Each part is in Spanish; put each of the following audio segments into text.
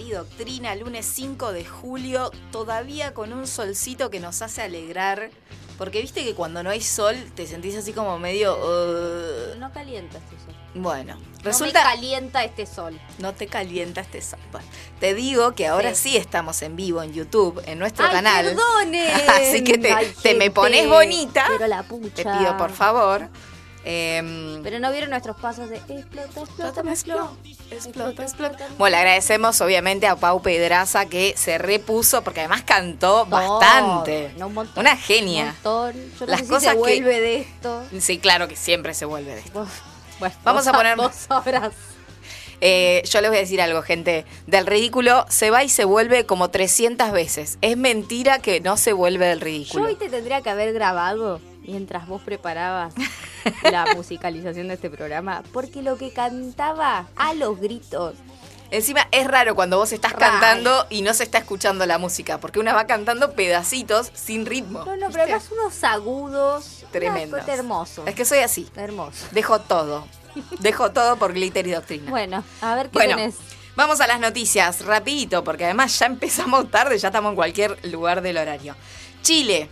Glitter y Doctrina, lunes 5 de julio, todavía con un solcito que nos hace alegrar. Porque viste que cuando no hay sol te sentís así como medio... uh, No calienta este sol. Bueno, No resulta... me calienta este sol. No te calienta este sol. Bueno, te digo que ahora sí. Sí. estamos en vivo en YouTube, en nuestro Ay, canal. perdonen. Así que te, Ay, te me pones bonita. Pero la pucha. Te pido por favor. Em, Pero no vieron nuestros pasos de explota, explota, explota. Explota, explota. Bueno, le agradecemos obviamente a Pau Pedraza que se repuso porque además cantó bastante. No, un montón. Una Un genia. montón. Yo no Las sé si cosas se que- vuelve de esto. Sí, claro que siempre se vuelve de esto. Bueno, Vamos a poner- Vos sabrás. Eh, yo les voy a decir algo, gente. Del ridículo se va y se vuelve como 300 veces. Es mentira que no se vuelve del Yo ridículo. hoy te tendría que haber grabado mientras vos preparabas la musicalización de este programa, porque lo que cantaba a los gritos. Encima es raro cuando vos estás cantando y no se está escuchando la música, porque una va cantando pedacitos sin ritmo. No, no, pero ¿viste? además unos agudos. Tremendos. Hermoso. Es que soy así. Hermoso. Dejo todo. Dejo todo por glitter y doctrina. Bueno, a ver qué Bueno, tenés. vamos a las noticias, rapidito, porque además ya empezamos tarde, ya estamos en cualquier lugar del horario. Chile.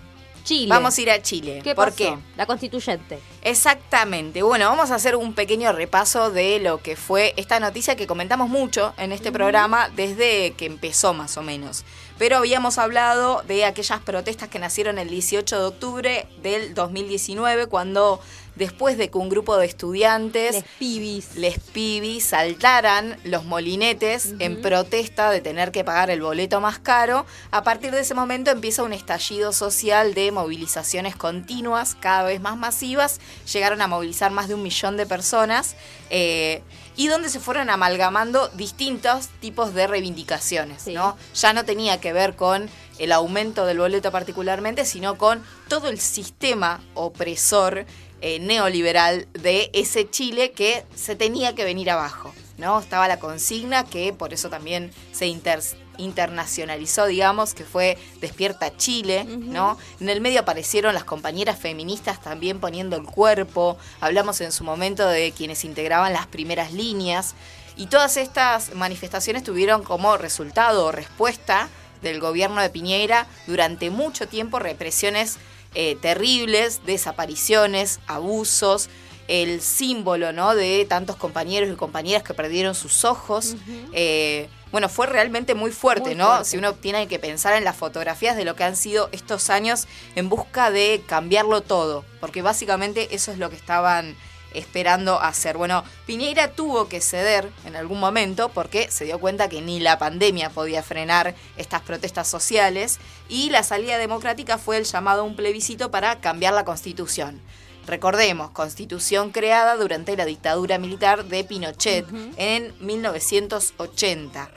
Chile. Vamos a ir a Chile. ¿Qué ¿Por pasó? qué? La constituyente. Exactamente. Bueno, vamos a hacer un pequeño repaso de lo que fue esta noticia que comentamos mucho en este programa desde que empezó más o menos. Pero habíamos hablado de aquellas protestas que nacieron el 18 de octubre del 2019, cuando después de que un grupo de estudiantes Les pibis. les pibis saltaran los molinetes en protesta de tener que pagar el boleto más caro. A partir de ese momento empieza un estallido social de movilizaciones continuas, cada vez más masivas. Llegaron a movilizar más de un millón de personas eh, y donde se fueron amalgamando distintos tipos de reivindicaciones. Sí. ¿no? Ya no tenía que ver con el aumento del boleto particularmente, sino con todo el sistema opresor eh, neoliberal de ese Chile que se tenía que venir abajo. ¿no? Estaba la consigna que por eso también se inter- internacionalizó, digamos, que fue Despierta Chile, ¿no? En el medio aparecieron las compañeras feministas también poniendo el cuerpo, hablamos en su momento de quienes integraban las primeras líneas, y todas estas manifestaciones tuvieron como resultado o respuesta del gobierno de Piñera durante mucho tiempo represiones eh, terribles, desapariciones, abusos, el símbolo ¿no? de tantos compañeros y compañeras que perdieron sus ojos. Eh, bueno, fue realmente muy fuerte, Muy ¿no? fuerte. Si uno tiene que pensar en las fotografías de lo que han sido estos años en busca de cambiarlo todo, porque básicamente eso es lo que estaban esperando hacer. Bueno, Piñeira tuvo que ceder en algún momento porque se dio cuenta que ni la pandemia podía frenar estas protestas sociales y la salida democrática fue el llamado a un plebiscito para cambiar la constitución. Recordemos, constitución creada durante la dictadura militar de Pinochet en 1980.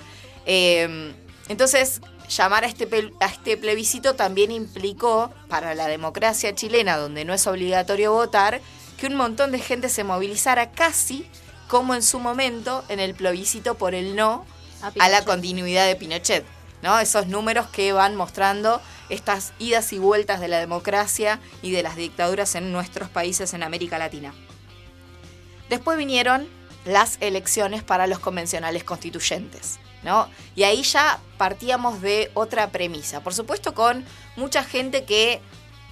Eh, entonces, llamar a este, a este plebiscito también implicó, para la democracia chilena, donde no es obligatorio votar, que un montón de gente se movilizara casi como en su momento en el plebiscito por el no A a la continuidad de Pinochet. ¿no? Esos números que van mostrando estas idas y vueltas de la democracia y de las dictaduras en nuestros países en América Latina. Después vinieron las elecciones para los convencionales constituyentes. ¿no? Y ahí ya partíamos de otra premisa. Por supuesto, con mucha gente que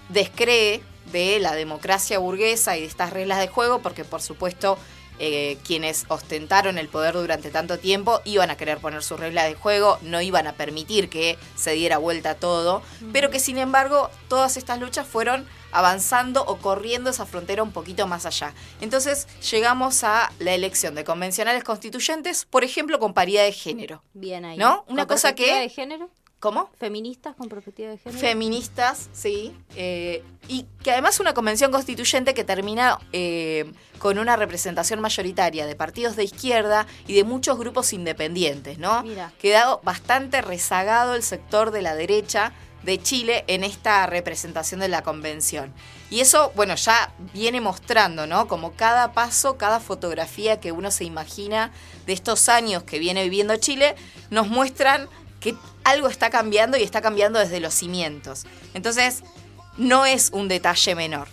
descree de la democracia burguesa y de estas reglas de juego, porque por supuesto eh, quienes ostentaron el poder durante tanto tiempo iban a querer poner sus reglas de juego, no iban a permitir que se diera vuelta todo, pero que sin embargo todas estas luchas fueron avanzando o corriendo esa frontera un poquito más allá. Entonces llegamos a la elección de convencionales constituyentes, por ejemplo, con paridad de género. Bien ahí. ¿No? Una ¿Con cosa que- de género? ¿Cómo? ¿Feministas con perspectiva de género? feministas, sí, eh, y que además una convención constituyente que termina eh, con una representación mayoritaria de partidos de izquierda y de muchos grupos independientes, ¿no? Mira. Quedado bastante rezagado el sector de la derecha de Chile en esta representación de la convención. Y eso, bueno, ya viene mostrando, ¿no? Como cada paso, cada fotografía que uno se imagina de estos años que viene viviendo Chile, nos muestran que algo está cambiando y está cambiando desde los cimientos. Entonces, no es un detalle menor.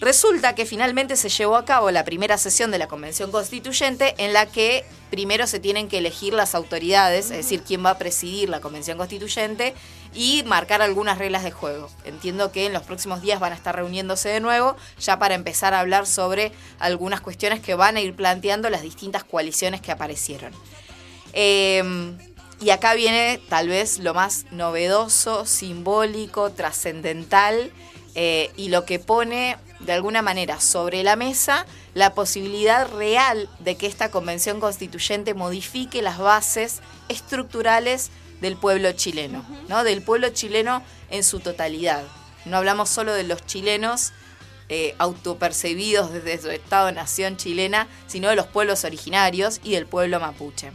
Resulta que finalmente se llevó a cabo la primera sesión de la Convención Constituyente en la que primero se tienen que elegir las autoridades, es decir, quién va a presidir la Convención Constituyente y marcar algunas reglas de juego. Entiendo que en los próximos días van a estar reuniéndose de nuevo ya para empezar a hablar sobre algunas cuestiones que van a ir planteando las distintas coaliciones que aparecieron. Em, y acá viene tal vez lo más novedoso, simbólico, trascendental eh, y lo que pone de alguna manera sobre la mesa la posibilidad real de que esta convención constituyente modifique las bases estructurales del pueblo chileno, ¿no? Del pueblo chileno en su totalidad. No hablamos solo de los chilenos eh, autopercebidos desde su Estado-nación chilena, sino de los pueblos originarios y del pueblo mapuche.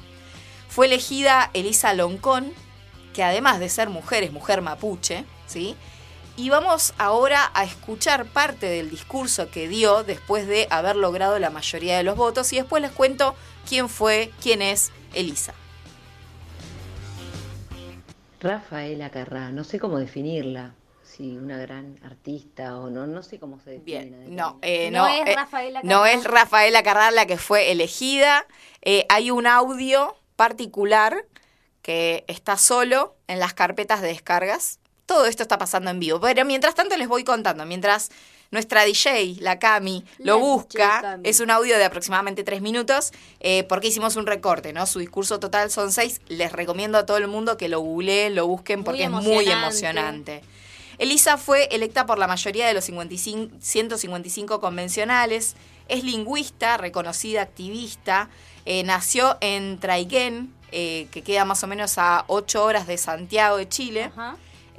Fue elegida Elisa Loncón, que además de ser mujer, es mujer mapuche, ¿sí? Y vamos ahora a escuchar parte del discurso que dio después de haber logrado la mayoría de los votos y después les cuento quién fue, quién es Elisa. Rafaela Carrá, no sé cómo definirla, si una gran artista o no, no sé cómo se define. Bien, no, eh, no, es eh, Rafaela Carrá. no es Rafaela Carrá la que fue elegida. Eh, hay un audio particular que está solo en las carpetas de descargas todo esto está pasando en vivo. Pero mientras tanto les voy contando, mientras nuestra DJ, la Cami, lo busca, es un audio de aproximadamente tres minutos, eh, porque hicimos un recorte, ¿no? Su discurso total son seis. Les recomiendo a todo el mundo que lo googleen, lo busquen, porque es muy emocionante. Elisa fue electa por la mayoría de los 155 convencionales, es lingüista, reconocida activista, eh, nació en Traiguén, eh, que queda más o menos a ocho horas de Santiago de Chile.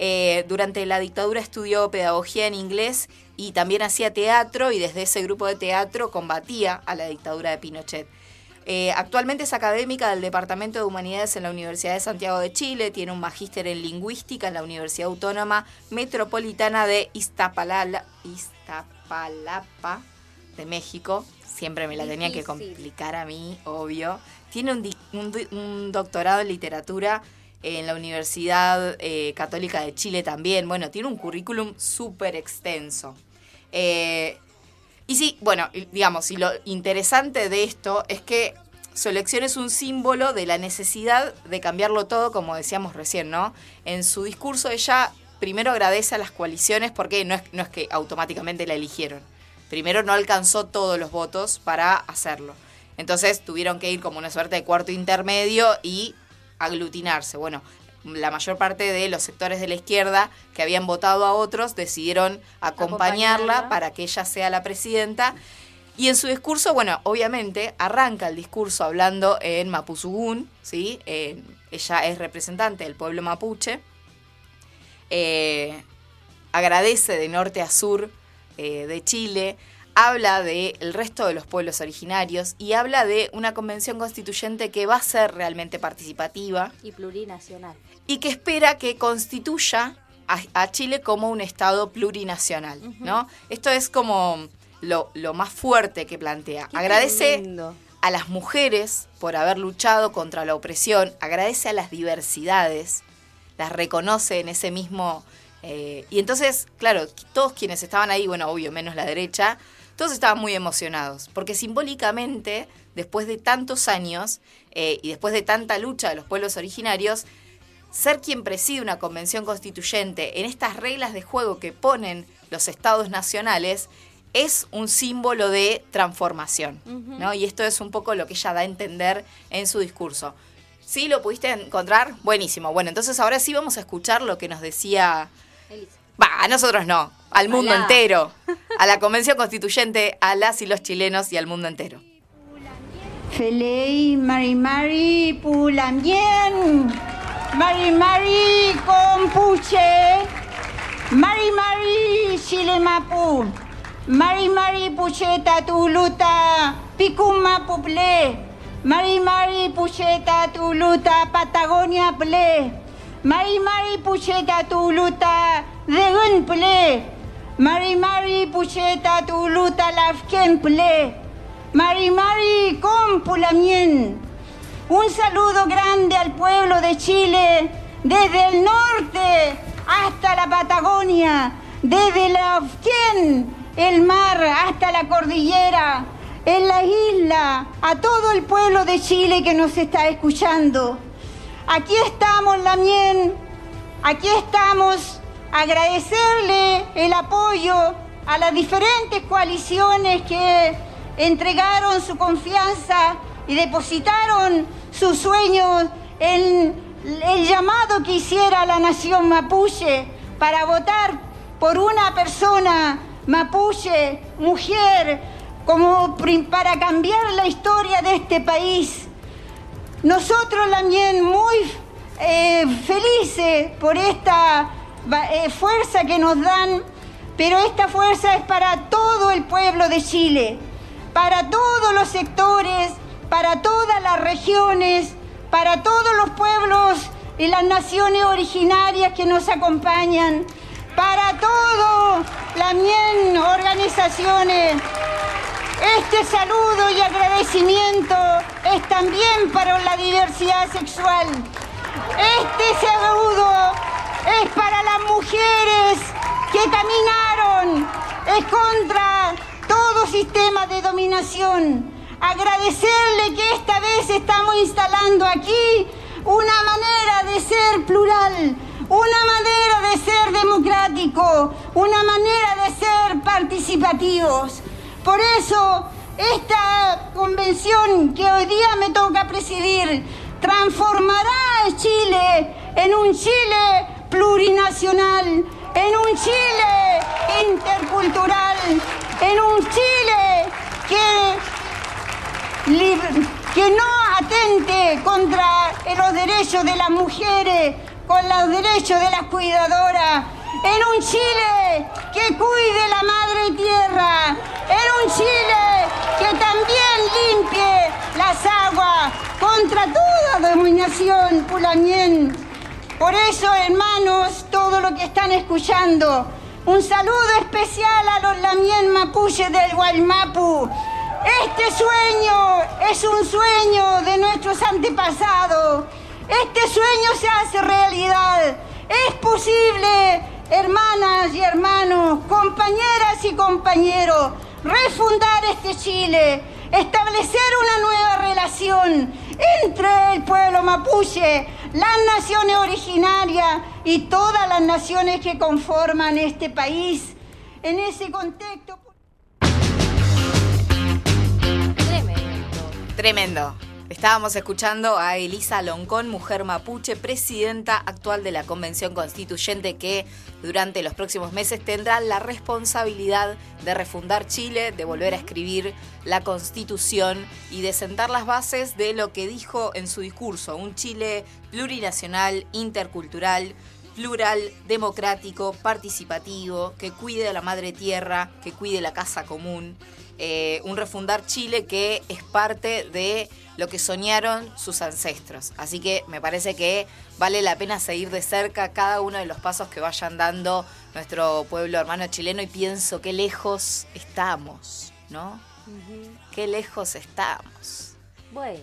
Eh, durante la dictadura estudió pedagogía en inglés y también hacía teatro y desde ese grupo de teatro combatía a la dictadura de Pinochet. Eh, actualmente es académica del Departamento de Humanidades en la Universidad de Santiago de Chile, tiene un magíster en lingüística en la Universidad Autónoma Metropolitana de Iztapalapa de México. Siempre me la tenía que complicar a mí, obvio. Tiene un doctorado en literatura en la Universidad eh, Católica de Chile también. Bueno, tiene un currículum súper extenso. Eh, y sí, bueno, digamos, y lo interesante de esto es que su elección es un símbolo de la necesidad de cambiarlo todo, como decíamos recién, ¿no? En su discurso ella primero agradece a las coaliciones porque no es, no es que automáticamente la eligieron. Primero no alcanzó todos los votos para hacerlo. Entonces tuvieron que ir como una suerte de cuarto intermedio y aglutinarse. Bueno, la mayor parte de los sectores de la izquierda que habían votado a otros decidieron acompañarla, para que ella sea la presidenta. Y en su discurso, bueno, obviamente arranca el discurso hablando en Mapuzugún, ¿sí? ella es representante del pueblo mapuche. Eh, agradece de norte a sur eh, de Chile habla del el resto de los pueblos originarios y habla de una convención constituyente que va a ser realmente participativa. Y plurinacional. Y que espera que constituya a, Chile como un Estado plurinacional, ¿no? Esto es como lo, más fuerte que plantea. agradece a las mujeres por haber luchado contra la opresión, agradece a las diversidades, las reconoce en ese mismo... Eh, y entonces, claro, todos quienes estaban ahí, bueno, obvio, menos la derecha, todos estaban muy emocionados, porque simbólicamente, después de tantos años eh, y después de tanta lucha de los pueblos originarios, ser quien preside una convención constituyente en estas reglas de juego que ponen los estados nacionales es un símbolo de transformación, ¿no? Y esto es un poco lo que ella da a entender en su discurso. ¿Sí lo pudiste encontrar? Buenísimo. Bueno, entonces ahora sí vamos a escuchar lo que nos decía... Va, a nosotros no, al mundo entero, a la Convención Constituyente, a las y los chilenos y al mundo entero. Felei Mari Mari Pulambien, Mari Mari Compuche, Mari Mari Chilemapu, Mari Mari Pucheta Tuluta, Picuma Puple, Mari Mari Pucheta Tuluta, Patagonia Ple, Mari Mari Pucheta Tuluta, Regun Ple, Mari Mari Pucheta Tuluta Lafkenple. Mari Mari Compulamien. Un saludo grande al pueblo de Chile, desde el norte hasta la Patagonia, desde la el mar hasta la cordillera, en la isla, a todo el pueblo de Chile que nos está escuchando. Aquí estamos, Lamien, aquí estamos, agradecerle el apoyo a las diferentes coaliciones que entregaron su confianza y depositaron sus sueños en el llamado que hiciera la nación mapuche para votar por una persona mapuche, mujer, como para cambiar la historia de este país. Nosotros también muy eh, felices por esta eh, fuerza que nos dan, pero esta fuerza es para todo el pueblo de Chile, para todos los sectores, para todas las regiones, para todos los pueblos y las naciones originarias que nos acompañan, para todas las organizaciones. Este saludo y agradecimiento es también para la diversidad sexual. Este saludo es para las mujeres que caminaron es contra todo sistema de dominación. Agradecerle que esta vez estamos instalando aquí una manera de ser plural, una manera de ser democrático, una manera de ser participativos. Por eso, esta convención que hoy día me toca presidir transformará a Chile en un Chile plurinacional, en un Chile intercultural, en un Chile que, que no atente contra los derechos de las mujeres, con los derechos de las cuidadoras, en un Chile que cuide la madre tierra, en un Chile que también limpie las aguas contra toda dominación pulamien. Por eso, hermanos, todo lo que están escuchando, un saludo especial a los lamien mapuche del Guaymapu. Este sueño es un sueño de nuestros antepasados. Este sueño se hace realidad. Es posible hermanas y hermanos, compañeras y compañeros, refundar este Chile, establecer una nueva relación entre el pueblo mapuche, las naciones originarias y todas las naciones que conforman este país. En ese contexto... Tremendo. Tremendo. Estábamos escuchando a Elisa Loncón, mujer mapuche, presidenta actual de la Convención Constituyente, que durante los próximos meses tendrá la responsabilidad de refundar Chile, de volver a escribir la Constitución y de sentar las bases de lo que dijo en su discurso, un Chile plurinacional, intercultural, plural, democrático, participativo, que cuide a la madre tierra, que cuide la casa común. Eh, un refundar Chile que es parte de lo que soñaron sus ancestros. Así que me parece que vale la pena seguir de cerca cada uno de los pasos que vayan dando nuestro pueblo hermano chileno y pienso qué lejos estamos, ¿no? Qué lejos estamos.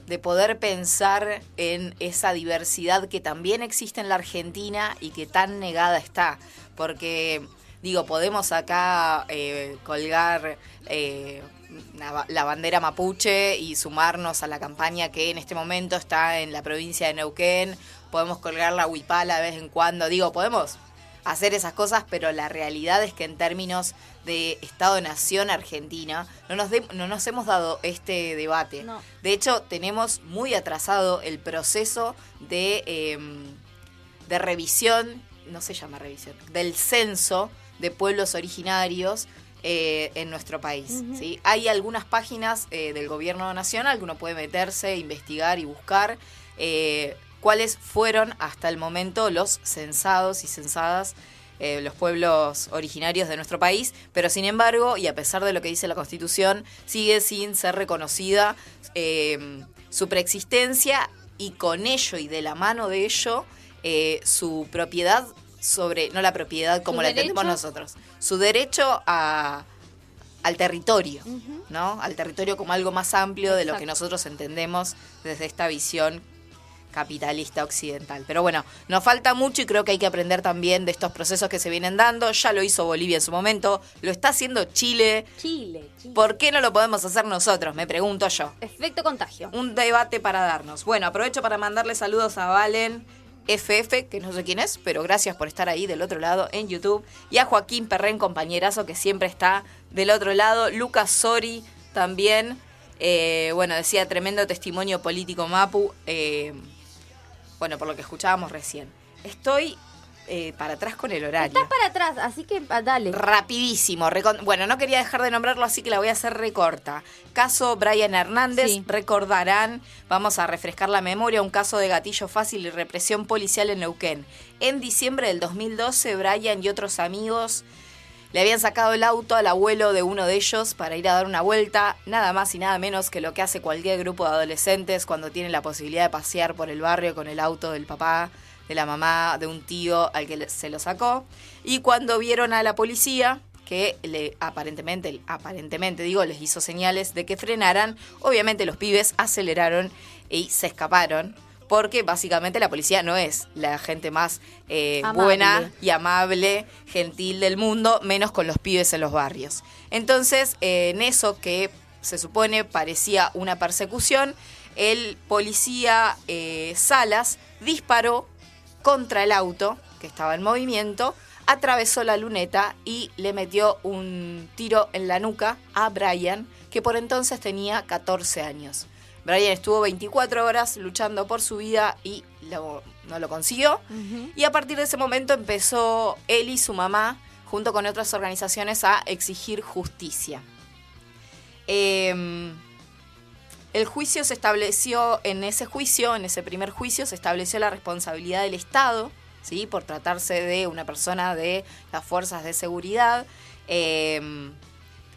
De poder pensar en esa diversidad que también existe en la Argentina y que tan negada está. Porque, digo, podemos acá eh, colgar eh, la bandera mapuche y sumarnos a la campaña que en este momento está en la provincia de Neuquén. Podemos colgar la huipala de vez en cuando. Digo, podemos hacer esas cosas, pero la realidad es que en términos de Estado-Nación Argentina no nos, no nos hemos dado este debate. De hecho, tenemos muy atrasado el proceso de, em, de revisión, no se llama revisión, del censo de pueblos originarios eh, en nuestro país. ¿sí? Hay algunas páginas eh, del gobierno nacional que uno puede meterse, investigar y buscar eh, cuáles fueron hasta el momento los censados y censadas. los pueblos originarios de nuestro país, pero sin embargo, y a pesar de lo que dice la Constitución, sigue sin ser reconocida su preexistencia y con ello y de la mano de ello su propiedad sobre, no la propiedad como la tenemos nosotros, su derecho a, al territorio, ¿no? Al territorio como algo más amplio de lo que nosotros entendemos desde esta visión capitalista occidental. Pero bueno, nos falta mucho y creo que hay que aprender también de estos procesos que se vienen dando. Ya lo hizo Bolivia en su momento, lo está haciendo Chile. Chile, Chile. ¿Por qué no lo podemos hacer nosotros? Me pregunto yo. Efecto contagio. Un debate para darnos. Bueno, aprovecho para mandarle saludos a Valen. FF, que no sé quién es, pero gracias por estar ahí del otro lado en YouTube. Y a Joaquín Perren, compañerazo, que siempre está del otro lado. Lucas Sori también. Eh, bueno, decía tremendo testimonio político Mapu. Eh, bueno, por lo que escuchábamos recién. Estoy eh, para atrás con el horario. Estás para atrás, así que ah, dale. Rapidísimo. Bueno, no quería dejar de nombrarlo, así que la voy a hacer recorta. Caso Brian Hernández, Sí. recordarán, vamos a refrescar la memoria, un caso de gatillo fácil y represión policial en Neuquén. En diciembre del 2012, Brian y otros amigos le habían sacado el auto al abuelo de uno de ellos para ir a dar una vuelta, nada más y nada menos que lo que hace cualquier grupo de adolescentes cuando tiene la posibilidad de pasear por el barrio con el auto del papá, de la mamá, de un tío al que se lo sacó. Y cuando vieron a la policía, que le, aparentemente, aparentemente digo, les hizo señales de que frenaran, obviamente los pibes aceleraron y se escaparon. Porque básicamente la policía no es la gente más eh, buena y amable, gentil del mundo, menos con los pibes en los barrios. Entonces, eh, en eso que se supone parecía una persecución, el policía eh, Salas disparó contra el auto que estaba en movimiento, atravesó la luneta y le metió un tiro en la nuca a Brian, que por entonces tenía 14 años. Brian estuvo 24 horas luchando por su vida y lo- no lo consiguió. Y a partir de ese momento empezó él y su mamá, junto con otras organizaciones, a exigir justicia. Em, el juicio se estableció, en ese juicio, en ese primer juicio, se estableció la responsabilidad del Estado, ¿sí? Por tratarse de una persona de las fuerzas de seguridad. em,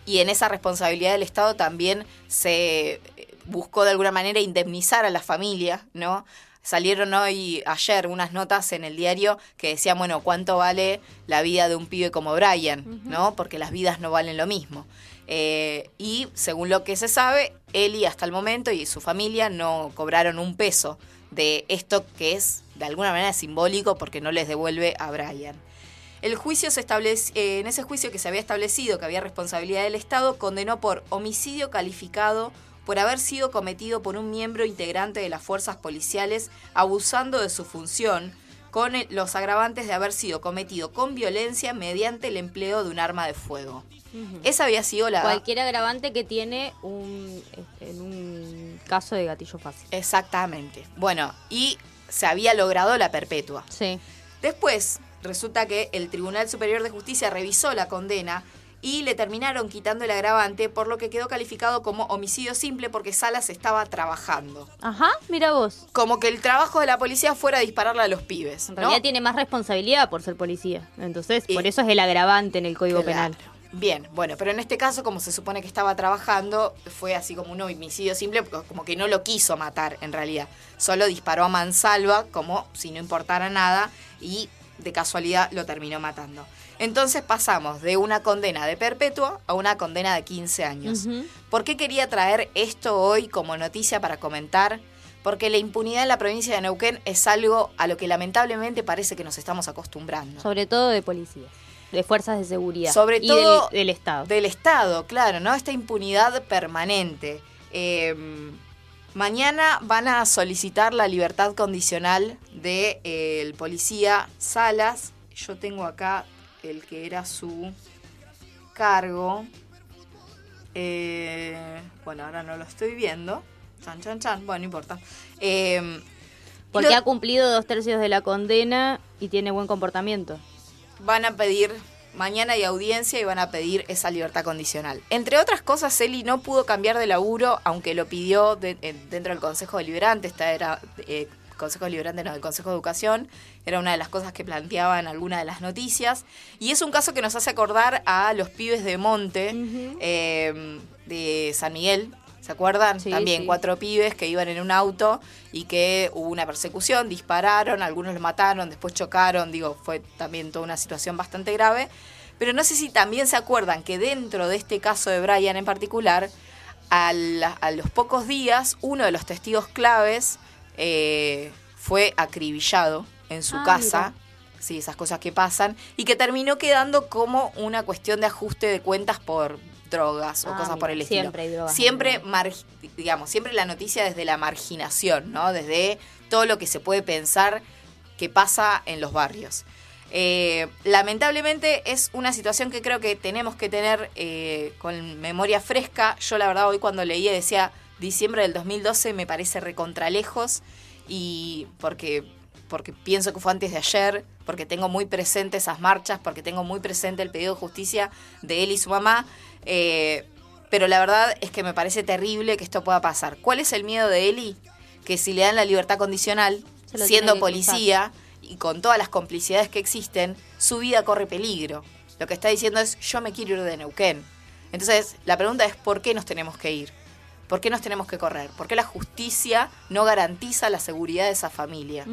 y en esa responsabilidad del Estado también se buscó de alguna manera indemnizar a la familia, ¿no? Salieron hoy, ayer, unas notas en el diario que decían, bueno, ¿cuánto vale la vida de un pibe como Brian? ¿No? Porque las vidas no valen lo mismo. Eh, y según lo que se sabe, Eli hasta el momento y su familia no cobraron un peso de esto que es de alguna manera simbólico porque no les devuelve a Brian. El juicio se establece, eh, en ese juicio que se había establecido que había responsabilidad del Estado, condenó por homicidio calificado por haber sido cometido por un miembro integrante de las fuerzas policiales abusando de su función, con los agravantes de haber sido cometido con violencia mediante el empleo de un arma de fuego. Esa había sido la... Cualquier agravante que tiene un, este, en un caso de gatillo fácil. Exactamente. Bueno, y se había logrado la perpetua. Sí. Después, resulta que el Tribunal Superior de Justicia revisó la condena y le terminaron quitando el agravante, por lo que quedó calificado como homicidio simple porque Salas estaba trabajando. Ajá, mira vos. Como que el trabajo de la policía fuera dispararle a los pibes. En ¿no? realidad tiene más responsabilidad por ser policía. Entonces, Y- por eso es el agravante en el Código Claro. Penal. Bien, bueno, pero en este caso, como se supone que estaba trabajando, fue así como un homicidio simple, como que no lo quiso matar en realidad. Solo disparó a mansalva, como si no importara nada, y de casualidad lo terminó matando. Entonces pasamos de una condena de perpetua a una condena de 15 años. ¿Por qué quería traer esto hoy como noticia para comentar? Porque la impunidad en la provincia de Neuquén es algo a lo que lamentablemente parece que nos estamos acostumbrando. Sobre todo de policías, de fuerzas de seguridad. Sobre y todo del, del Estado. Del Estado, claro, ¿no? Esta impunidad permanente. Eh, mañana van a solicitar la libertad condicional del de, el policía Salas. Yo tengo acá el que era su cargo. Eh, bueno, ahora no lo estoy viendo. Chan, chan, chan. Bueno, no importa. Eh, Porque lo- ha cumplido dos tercios de la condena y tiene buen comportamiento. van a pedir, mañana hay audiencia y van a pedir esa libertad condicional. Entre otras cosas, Eli no pudo cambiar de laburo, aunque lo pidió de- en- dentro del Consejo Deliberante, esta era eh, Consejo Deliberante, no, del Consejo de Educación, era una de las cosas que planteaba en alguna de las noticias. Y es un caso que nos hace acordar a los pibes de Monte, eh, de San Miguel. ¿Se acuerdan? Sí, También sí. cuatro pibes que iban en un auto y que hubo una persecución, dispararon, algunos los mataron, después chocaron, digo, fue también toda una situación bastante grave. Pero no sé si también se acuerdan que dentro de este caso de Brian en particular, a, la- a los pocos días, uno de los testigos claves eh, fue acribillado en su Ah, casa. Sí, esas cosas que pasan. Y que terminó quedando como una cuestión de ajuste de cuentas por drogas o Ah, cosas por el estilo. siempre hay drogas, Siempre, digamos, siempre la noticia desde la marginación, ¿no? Desde todo lo que se puede pensar que pasa en los barrios. Eh, lamentablemente es una situación que creo que tenemos que tener eh, con memoria fresca. Yo la verdad hoy cuando leía decía diciembre del 2012 me parece recontralejos y porque, porque pienso que fue antes de ayer, porque tengo muy presente esas marchas, porque tengo muy presente el pedido de justicia de él y su mamá. eh, pero la verdad es que me parece terrible que esto pueda pasar. ¿Cuál es el miedo de Eli? Que si le dan la libertad condicional, siendo policía y con todas las complicidades que existen, su vida corre peligro. Lo que está diciendo es, yo me quiero ir de Neuquén. Entonces, la pregunta es, ¿por qué nos tenemos que ir? ¿Por qué nos tenemos que correr? ¿Por qué la justicia no garantiza la seguridad de esa familia?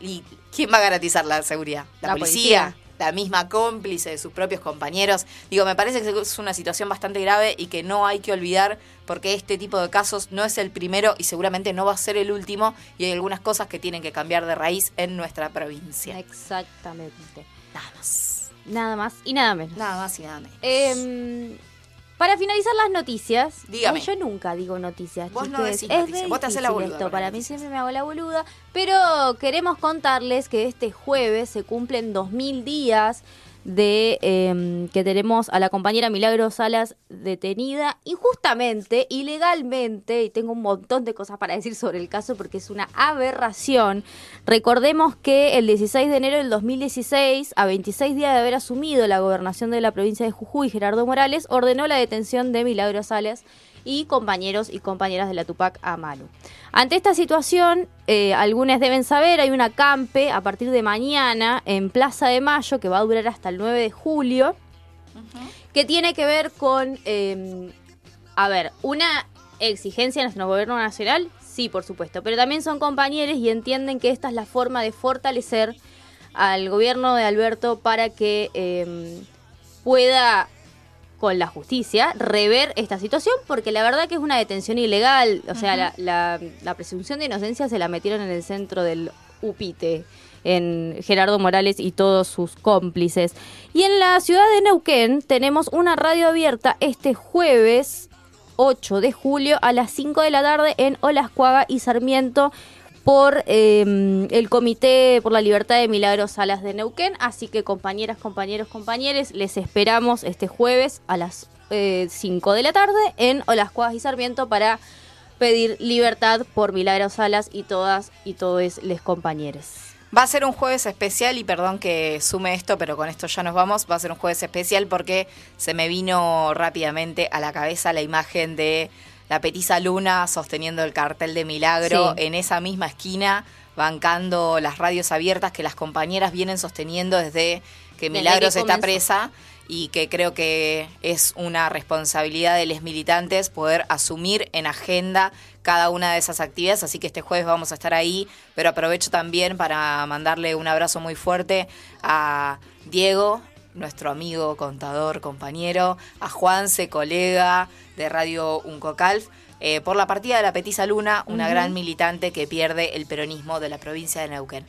¿Y quién va a garantizar la seguridad? ¿La, La policía? policía. La misma cómplice de sus propios compañeros. Digo, me parece que es una situación bastante grave y que no hay que olvidar porque este tipo de casos no es el primero y seguramente no va a ser el último y hay algunas cosas que tienen que cambiar de raíz en nuestra provincia. Exactamente. Nada más. Nada más y nada menos. Nada más y nada menos. Em, para finalizar las noticias, Dígame. Ay, yo nunca digo noticias. Vos no decís es noticias, vos te hacés la boluda esto. Para las mí siempre me hago la boluda. Pero queremos contarles que este jueves se cumplen 2000 días de em, que tenemos a la compañera Milagro Salas detenida injustamente, ilegalmente, y tengo un montón de cosas para decir sobre el caso porque es una aberración. Recordemos que el 16 de enero del 2016, a 26 días de haber asumido la gobernación de la provincia de Jujuy, Gerardo Morales ordenó la detención de Milagro Salas y compañeros y compañeras de la Tupac Amaru. Ante esta situación, eh, algunos deben saber, hay una campe a partir de mañana en Plaza de Mayo que va a durar hasta el 9 de julio, que tiene que ver con, eh, a ver, una exigencia de nuestro gobierno nacional, sí, por supuesto, pero también son compañeros y entienden que esta es la forma de fortalecer al gobierno de Alberto para que eh, pueda con la justicia rever esta situación porque la verdad que es una detención ilegal, o sea, la, la- la presunción de inocencia se la metieron en el centro del UPITE en Gerardo Morales y todos sus cómplices. Y en la ciudad de Neuquén tenemos una radio abierta este jueves 8 de julio a las 5 de la tarde en Olascuaga y Sarmiento por eh, el Comité por la Libertad de Milagros Salas de Neuquén. Así que compañeras, compañeros, compañeres, les esperamos este jueves a las eh, 5 de la tarde en Olascuagas y Sarmiento para pedir libertad por Milagros Salas y todas y todos les compañeros. Va a ser un jueves especial y perdón que sume esto, pero con esto ya nos vamos. Va a ser un jueves especial porque se me vino rápidamente a la cabeza la imagen de la petiza Luna sosteniendo el cartel de Milagro Sí. en esa misma esquina, bancando las radios abiertas que las compañeras vienen sosteniendo desde que Desde Milagros que está presa y que creo que es una responsabilidad de los militantes poder asumir en agenda cada una de esas actividades, así que este jueves vamos a estar ahí, pero aprovecho también para mandarle un abrazo muy fuerte a Diego, nuestro amigo, contador, compañero, a Juanse, colega de Radio Uncocalf, eh, por la partida de la Petiza Luna, una gran militante que pierde el peronismo de la provincia de Neuquén.